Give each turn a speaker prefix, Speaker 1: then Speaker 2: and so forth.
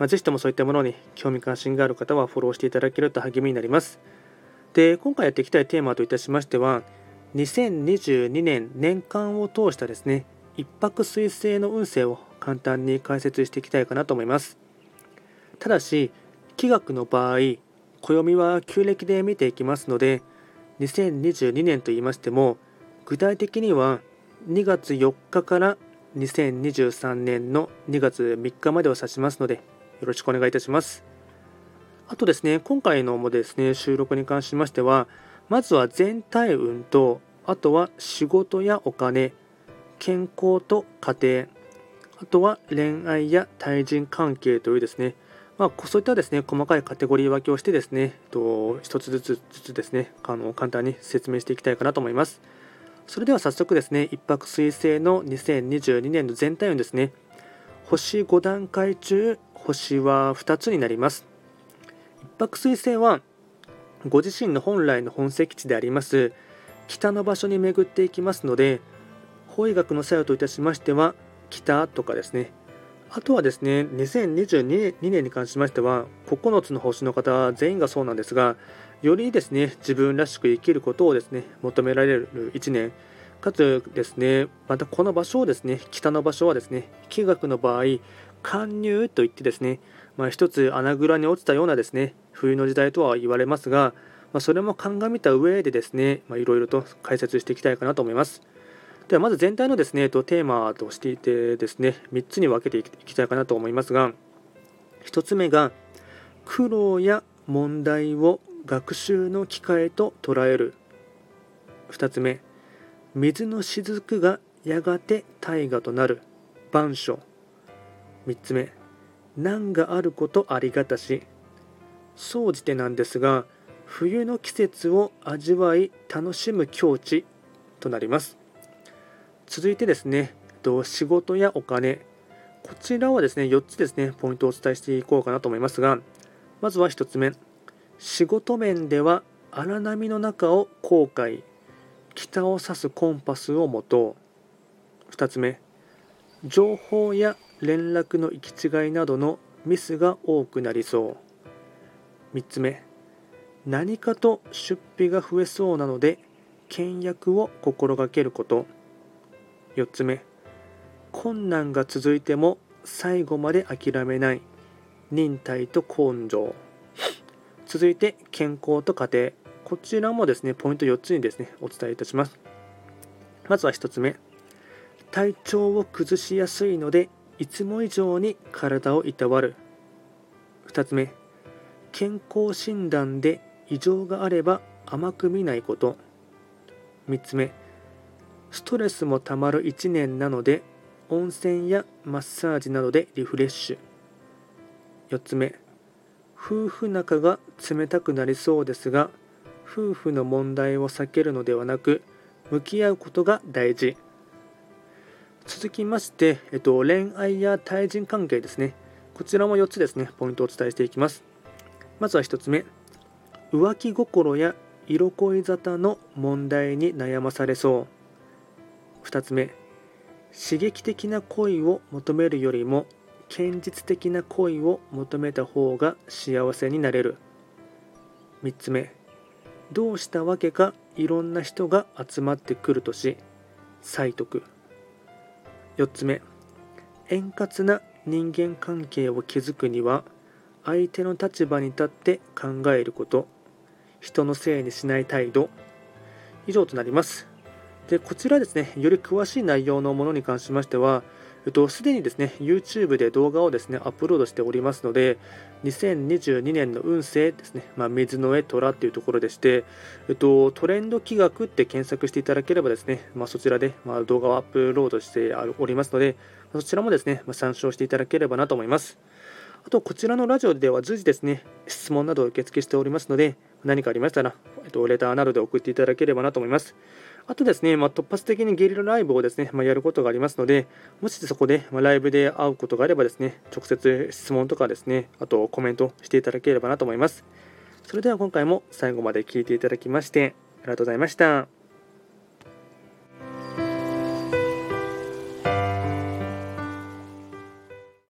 Speaker 1: まあ、ぜひともそういったものに興味関心がある方はフォローしていただけると励みになります。で今回やっていきたいテーマといたしましては2022年年間を通したですね一泊水星の運勢を簡単に解説していきたいかなと思います。ただし気学の場合暦は旧暦で見ていきますので2022年と言いましても具体的には2月4日から2023年の2月3日までを指しますのでろしくお願いいたしますあとですね今回のもですね収録に関しましてはまずは全体運とあとは仕事やお金健康と家庭あとは恋愛や対人関係というですねまあ、そういったですね細かいカテゴリー分けをしてですね、と一つずつずつですねあの簡単に説明していきたいかなと思います。それでは早速ですね、一泊水星の2022年の全体運ですね、星5段階中、星は2つになります。一泊水星は、ご自身の本来の本石地であります北の場所に巡っていきますので、法医学の作用といたしましては、北とかですね、あとはですね、2022年に関しましては、9つの星の方全員がそうなんですが、よりですね、自分らしく生きることをですね、求められる1年、かつですね、またこの場所をですね、北の場所はですね、気学の場合、貫入といってですね、まあ、一つ穴蔵に落ちたようなですね、冬の時代とは言われますが、まあ、それも鑑みた上でですね、いろいろと解説していきたいかなと思います。ではまず全体のですね、とテーマとしていてですね、3つに分けていきたいかなと思いますが、1つ目が、苦労や問題を学習の機会と捉える。2つ目、水の雫がやがて大河となる。万書。3つ目、難があることありがたし。総じてなんですが、冬の季節を味わい楽しむ境地となります。続いてですね、仕事やお金、こちらはですね、4つですね、ポイントをお伝えしていこうかなと思いますが、まずは1つ目、仕事面では荒波の中を航海、北を指すコンパスを持とう。2つ目、情報や連絡の行き違いなどのミスが多くなりそう。3つ目、何かと出費が増えそうなので、倹約を心がけること。4つ目困難が続いても最後まで諦めない忍耐と根性続いて健康と家庭こちらもですねポイント4つにですねお伝えいたします。まずは1つ目。体調を崩しやすいのでいつも以上に体をいたわる。2つ目。健康診断で異常があれば甘く見ないこと。3つ目。ストレスもたまる1年なので温泉やマッサージなどでリフレッシュ。4つ目。夫婦仲が冷たくなりそうですが夫婦の問題を避けるのではなく向き合うことが大事。続きまして、えっと、恋愛や対人関係ですね。こちらも4つですね。ポイントをお伝えしていきます。まずは1つ目。浮気心や色恋沙汰の問題に悩まされそう。2つ目。刺激的な恋を求めるよりも堅実的な恋を求めた方が幸せになれる。3つ目。どうしたわけかいろんな人が集まってくるとし催得。4つ目。円滑な人間関係を築くには相手の立場に立って考えること。人のせいにしない態度。以上となります。でこちらですね、より詳しい内容のものに関しましては、えっと、すでにですね、YouTube で動画をですね、アップロードしておりますので、2022年の運勢ですね、まあ、水の上虎っていうところでして、えっと、トレンド企画って検索していただければですね、まあ、そちらで、まあ、動画をアップロードしておりますので、そちらもですね、ま参照していただければなと思います。あと、こちらのラジオでは随時ですね、質問などを受付しておりますので、何かありましたら、えっと、レターなどで送っていただければなと思います。あとですね、まあ、突発的にゲリラライブをですね、まあ、やることがありますので、もしそこで、まライブで会うことがあればですね、直接質問とかですね、あとコメントしていただければなと思います。それでは今回も最後まで聴いていただきまして、ありがとうございました。